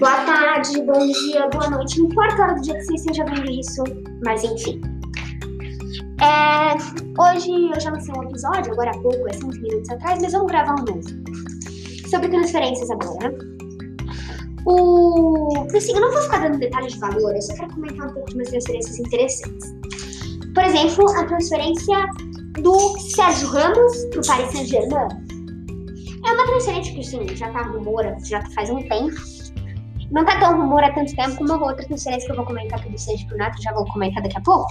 boa tarde, bom dia, boa noite. Não importa a hora do dia que você esteja vendo isso, mas enfim. É, hoje eu já lancei um episódio, agora há pouco, é 5 minutos atrás, mas vamos gravar um novo. Sobre transferências agora? O. Assim, eu não vou ficar dando detalhes de valor, eu só quero comentar um pouco de umas transferências interessantes. Por exemplo, a transferência do Sérgio Ramos pro Paris Saint-Germain. É uma transferência que, sim, já tá rumor, já faz um tempo. Não tá tão rumor há tanto tempo como uma outra transferência que eu vou comentar aqui do Sérgio pro Nato, já vou comentar daqui a pouco.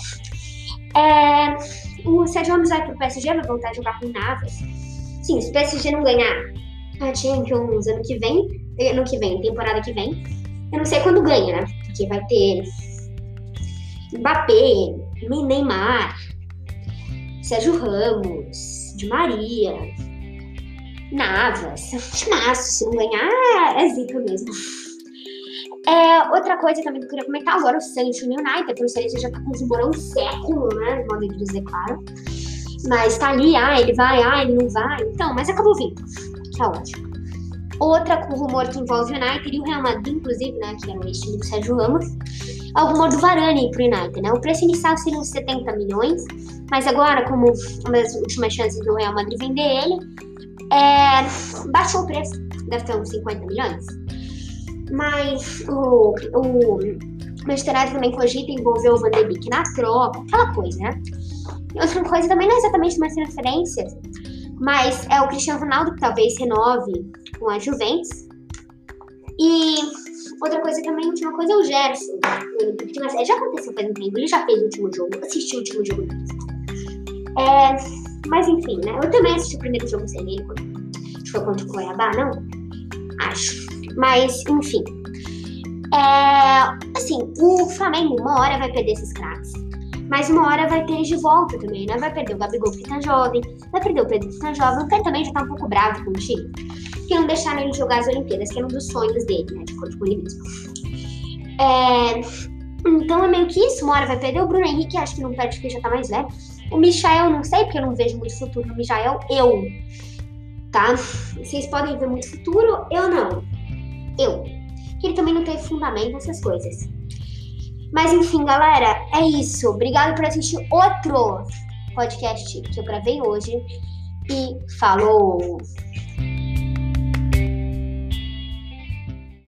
É, o Sérgio Ramos vai pro PSG, vai voltar a jogar com o Navas. Sim, se o PSG não ganhar a Champions ano que vem, ano que vem, temporada que vem, eu não sei quando ganha, né? Porque vai ter Mbappé, Neymar, Sérgio Ramos, Di Maria, Navas, timaço, se não ganhar, é zica mesmo. É, outra coisa também que eu queria comentar agora, o Sancho United, não se já tá com o um século, né, modo de dizer, claro. Mas tá ali, ah, ele vai, ah, ele não vai. Então, mas acabou vindo, que é ótimo. Outra com rumor que envolve o United e o Real Madrid, inclusive, né, que era o time do Sérgio Ramos, é o rumor do Varane pro United, né? O preço inicial seria uns 70 milhões, mas agora, como uma das últimas chances do Real Madrid vender ele, é, baixou o preço, deve ter uns 50 milhões. Mas o, o United também cogita envolver o Van de Beek na troca, aquela coisa, né? E outra coisa também não é exatamente uma transferência, mas é o Cristiano Ronaldo que talvez renove com a Juventus. E outra coisa também, última coisa é o Gerson. Já aconteceu faz um tempo, ele já fez o último jogo, assisti o último jogo É, mas enfim, né? Eu também assisti o primeiro jogo sem ele, acho que foi contra o Cuiabá, não? Acho. Mas, enfim. É, assim, o Flamengo uma hora vai perder esses craques. Mas uma hora vai ter de volta também, né? Vai perder o Gabigol que tá jovem, vai perder o Pedro que tá jovem, o Pedro também já tá um pouco bravo com o time. Que não deixaram ele jogar as Olimpíadas, que é um dos sonhos dele, né? De acordo com ele mesmo. É, então é meio que isso, uma hora vai perder o Bruno Henrique, acho que não perde porque já tá mais velho. O Michael, não sei, porque eu não vejo muito futuro no Michael, eu. Tá? Vocês podem ver muito futuro, eu não. Fundamento, essas coisas. Mas enfim, galera, é isso. Obrigado por assistir outro podcast que eu gravei hoje. E falou!